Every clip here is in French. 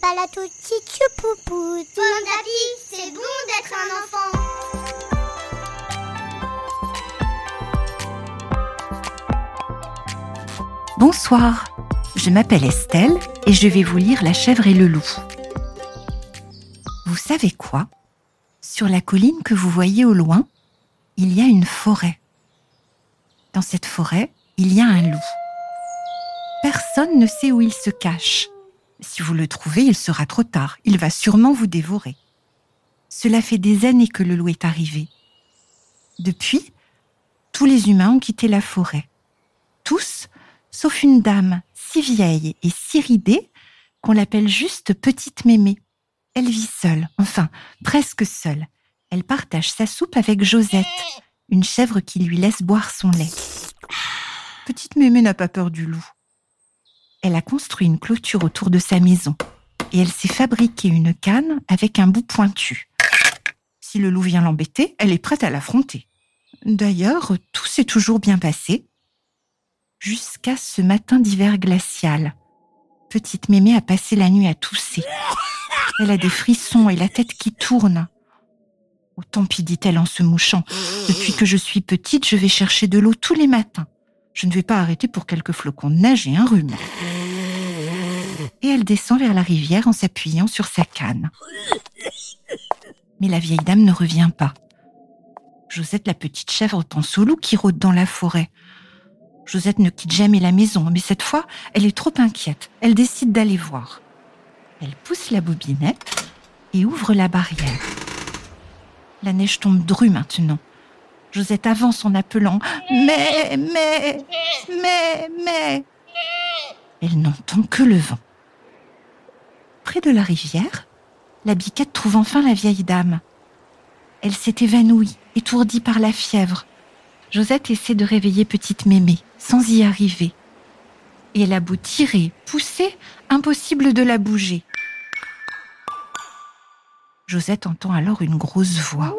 pas la tutti poupou. Pomme d'api, c'est bon d'être un enfant. Bonsoir, je m'appelle Estelle et je vais vous lire La chèvre et le loup. Vous savez quoi? Sur la colline que vous voyez au loin, il y a une forêt. Dans cette forêt, il y a un loup. Personne ne sait où il se cache. Si vous le trouvez, il sera trop tard. Il va sûrement vous dévorer. Cela fait des années que le loup est arrivé. Depuis, tous les humains ont quitté la forêt. Tous, sauf une dame si vieille et si ridée qu'on l'appelle juste Petite Mémé. Elle vit seule, enfin presque seule. Elle partage sa soupe avec Josette, une chèvre qui lui laisse boire son lait. Petite Mémé n'a pas peur du loup. Elle a construit une clôture autour de sa maison et elle s'est fabriqué une canne avec un bout pointu. Si le loup vient l'embêter, elle est prête à l'affronter. D'ailleurs, tout s'est toujours bien passé. Jusqu'à ce matin d'hiver glacial. Petite Mémé a passé la nuit à tousser. Elle a des frissons et la tête qui tourne. Oh, tant pis, dit-elle en se mouchant. Depuis que je suis petite, je vais chercher de l'eau tous les matins. Je ne vais pas arrêter pour quelques flocons de neige et un rhume. Et elle descend vers la rivière en s'appuyant sur sa canne. Mais la vieille dame ne revient pas. Josette, la petite chèvre, pense au qui rôde dans la forêt. Josette ne quitte jamais la maison, mais cette fois, elle est trop inquiète. Elle décide d'aller voir. Elle pousse la bobinette et ouvre la barrière. La neige tombe drue maintenant. Josette avance en appelant Mais, mais, mais, mais. Elle n'entend que le vent. Près de la rivière, la biquette trouve enfin la vieille dame. Elle s'est évanouie, étourdie par la fièvre. Josette essaie de réveiller petite Mémé, sans y arriver. Et elle a beau tirer, pousser, impossible de la bouger. Josette entend alors une grosse voix.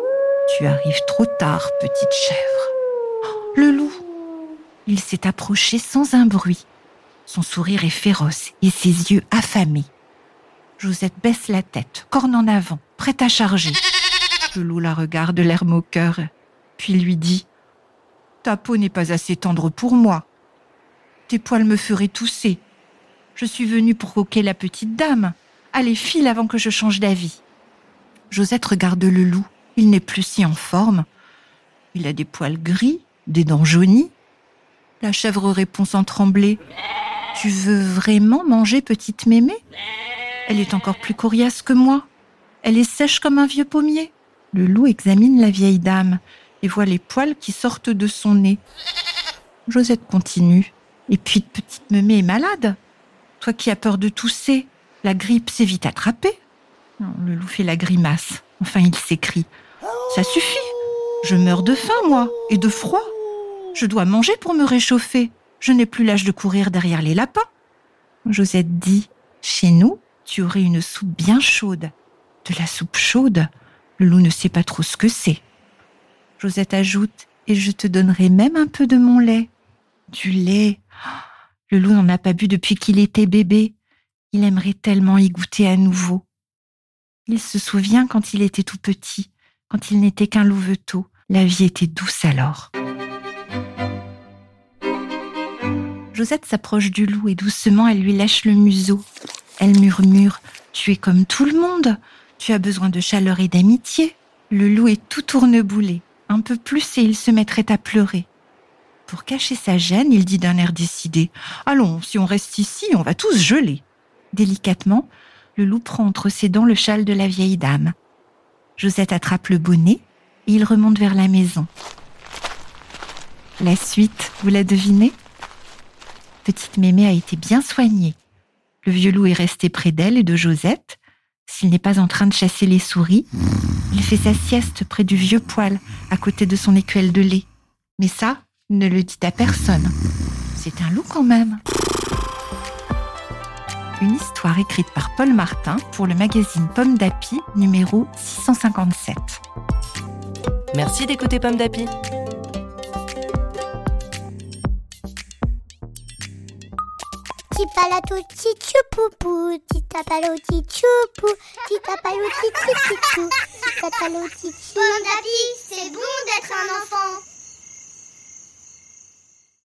Tu arrives trop tard, petite chèvre. Le loup. Il s'est approché sans un bruit. Son sourire est féroce et ses yeux affamés. Josette baisse la tête, corne en avant, prête à charger. Le loup la regarde, l'air moqueur, puis lui dit Ta peau n'est pas assez tendre pour moi. Tes poils me feraient tousser. Je suis venue pour coquer la petite dame. Allez, file avant que je change d'avis. Josette regarde le loup. Il n'est plus si en forme. Il a des poils gris, des dents jaunies. La chèvre répond sans trembler. Tu veux vraiment manger petite mémé? Elle est encore plus coriace que moi. Elle est sèche comme un vieux pommier. Le loup examine la vieille dame et voit les poils qui sortent de son nez. Josette continue. Et puis petite mémé est malade. Toi qui as peur de tousser, la grippe s'est vite attrapée. Le loup fait la grimace. Enfin, il s'écrie. Ça suffit. Je meurs de faim, moi, et de froid. Je dois manger pour me réchauffer. Je n'ai plus l'âge de courir derrière les lapins. Josette dit, chez nous, tu aurais une soupe bien chaude. De la soupe chaude? Le loup ne sait pas trop ce que c'est. Josette ajoute, et je te donnerai même un peu de mon lait. Du lait? Le loup n'en a pas bu depuis qu'il était bébé. Il aimerait tellement y goûter à nouveau. Il se souvient quand il était tout petit, quand il n'était qu'un louveteau. La vie était douce alors. Josette s'approche du loup et doucement elle lui lèche le museau. Elle murmure Tu es comme tout le monde. Tu as besoin de chaleur et d'amitié. Le loup est tout tourneboulé. Un peu plus et il se mettrait à pleurer. Pour cacher sa gêne, il dit d'un air décidé Allons, si on reste ici, on va tous geler. Délicatement, le loup prend entre ses dents le châle de la vieille dame. Josette attrape le bonnet et il remonte vers la maison. La suite, vous la devinez? Petite Mémé a été bien soignée. Le vieux loup est resté près d'elle et de Josette. S'il n'est pas en train de chasser les souris, il fait sa sieste près du vieux poêle, à côté de son écuelle de lait. Mais ça, ne le dites à personne. C'est un loup quand même une histoire écrite par Paul Martin pour le magazine Pomme d'Api numéro 657. Merci d'écouter Pomme d'Api. Petit tapalato tichoupoupou, titapalo tichoupou, titapalo tichichou, titapalo tichou. Bon d'appui, c'est bon d'être un enfant.